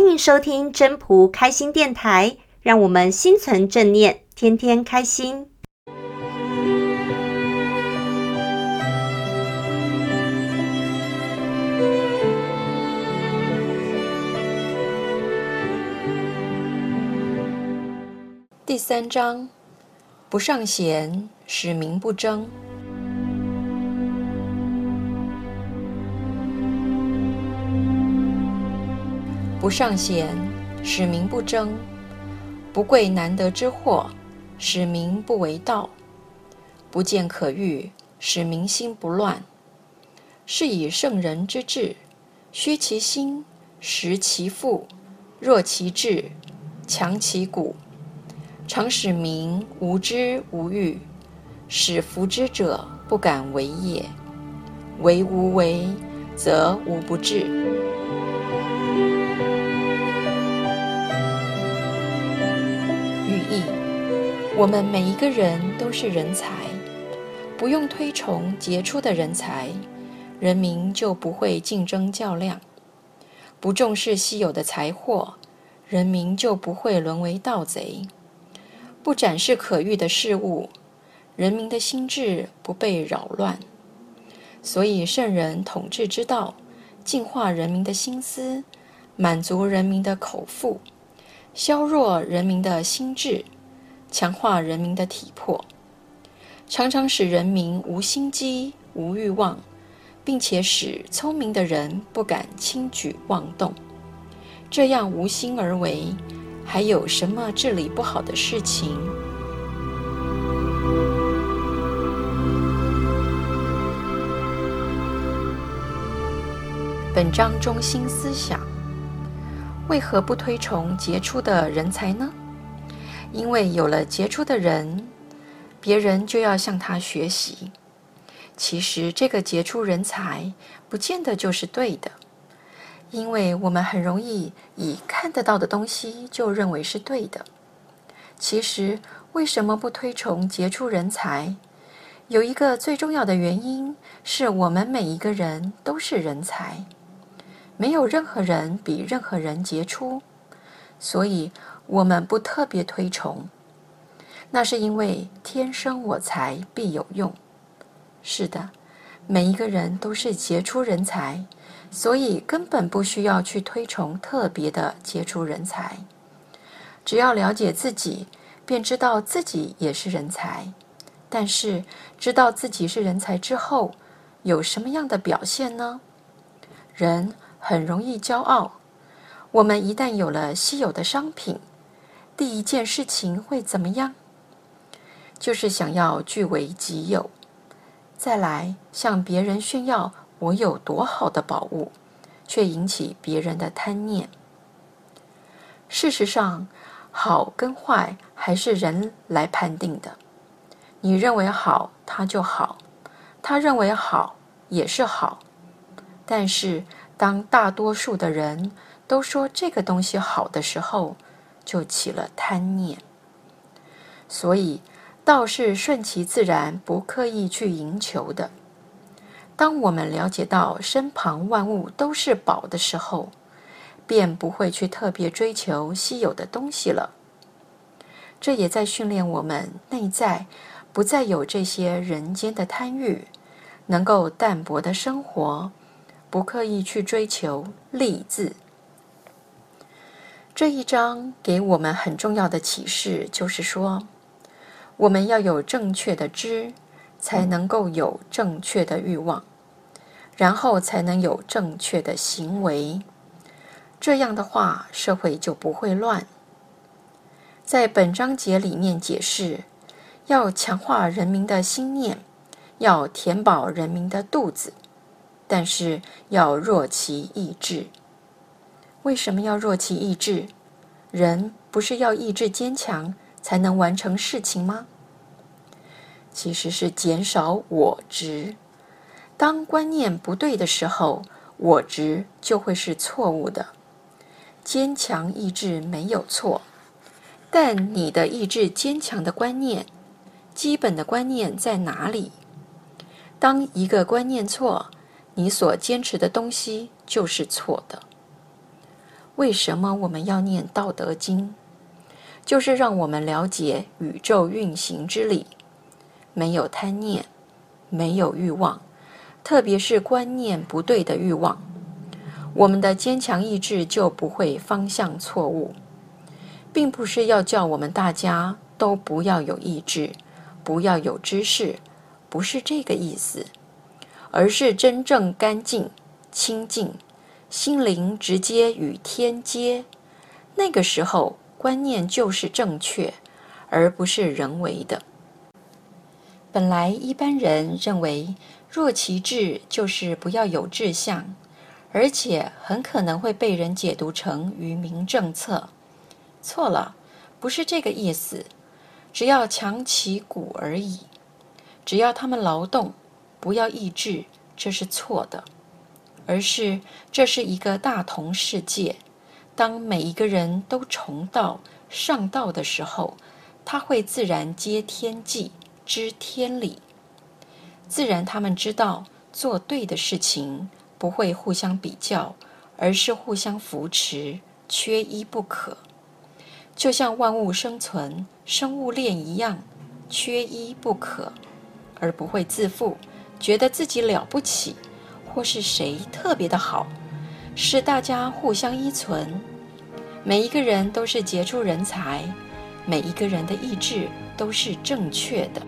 欢迎收听真仆开心电台，让我们心存正念，天天开心。第三章，不尚贤，使民不争。不尚贤，使民不争；不贵难得之货，使民不为盗；不见可欲，使民心不乱。是以圣人之治，虚其心，实其腹，弱其志，强其骨，常使民无知无欲，使服之者不敢为也。为无为，则无不治。我们每一个人都是人才，不用推崇杰出的人才，人民就不会竞争较量；不重视稀有的财货，人民就不会沦为盗贼；不展示可欲的事物，人民的心智不被扰乱。所以，圣人统治之道，净化人民的心思，满足人民的口腹，削弱人民的心智。强化人民的体魄，常常使人民无心机、无欲望，并且使聪明的人不敢轻举妄动。这样无心而为，还有什么治理不好的事情？本章中心思想：为何不推崇杰出的人才呢？因为有了杰出的人，别人就要向他学习。其实这个杰出人才不见得就是对的，因为我们很容易以看得到的东西就认为是对的。其实为什么不推崇杰出人才？有一个最重要的原因是我们每一个人都是人才，没有任何人比任何人杰出，所以。我们不特别推崇，那是因为天生我材必有用。是的，每一个人都是杰出人才，所以根本不需要去推崇特别的杰出人才。只要了解自己，便知道自己也是人才。但是知道自己是人才之后，有什么样的表现呢？人很容易骄傲。我们一旦有了稀有的商品，第一件事情会怎么样？就是想要据为己有，再来向别人炫耀我有多好的宝物，却引起别人的贪念。事实上，好跟坏还是人来判定的。你认为好，它就好；他认为好，也是好。但是，当大多数的人都说这个东西好的时候，就起了贪念，所以道是顺其自然，不刻意去营求的。当我们了解到身旁万物都是宝的时候，便不会去特别追求稀有的东西了。这也在训练我们内在不再有这些人间的贪欲，能够淡泊的生活，不刻意去追求利字。这一章给我们很重要的启示，就是说，我们要有正确的知，才能够有正确的欲望，然后才能有正确的行为。这样的话，社会就不会乱。在本章节里面解释，要强化人民的心念，要填饱人民的肚子，但是要弱其意志。为什么要弱其意志？人不是要意志坚强才能完成事情吗？其实是减少我执。当观念不对的时候，我执就会是错误的。坚强意志没有错，但你的意志坚强的观念，基本的观念在哪里？当一个观念错，你所坚持的东西就是错的。为什么我们要念《道德经》？就是让我们了解宇宙运行之理，没有贪念，没有欲望，特别是观念不对的欲望，我们的坚强意志就不会方向错误。并不是要叫我们大家都不要有意志，不要有知识，不是这个意思，而是真正干净、清净，心灵直接与天接，那个时候。观念就是正确，而不是人为的。本来一般人认为若其志就是不要有志向，而且很可能会被人解读成愚民政策。错了，不是这个意思。只要强其骨而已，只要他们劳动，不要意志，这是错的。而是这是一个大同世界。当每一个人都崇道上道的时候，他会自然接天际，知天理。自然他们知道做对的事情不会互相比较，而是互相扶持，缺一不可。就像万物生存、生物链一样，缺一不可，而不会自负，觉得自己了不起，或是谁特别的好。是大家互相依存，每一个人都是杰出人才，每一个人的意志都是正确的。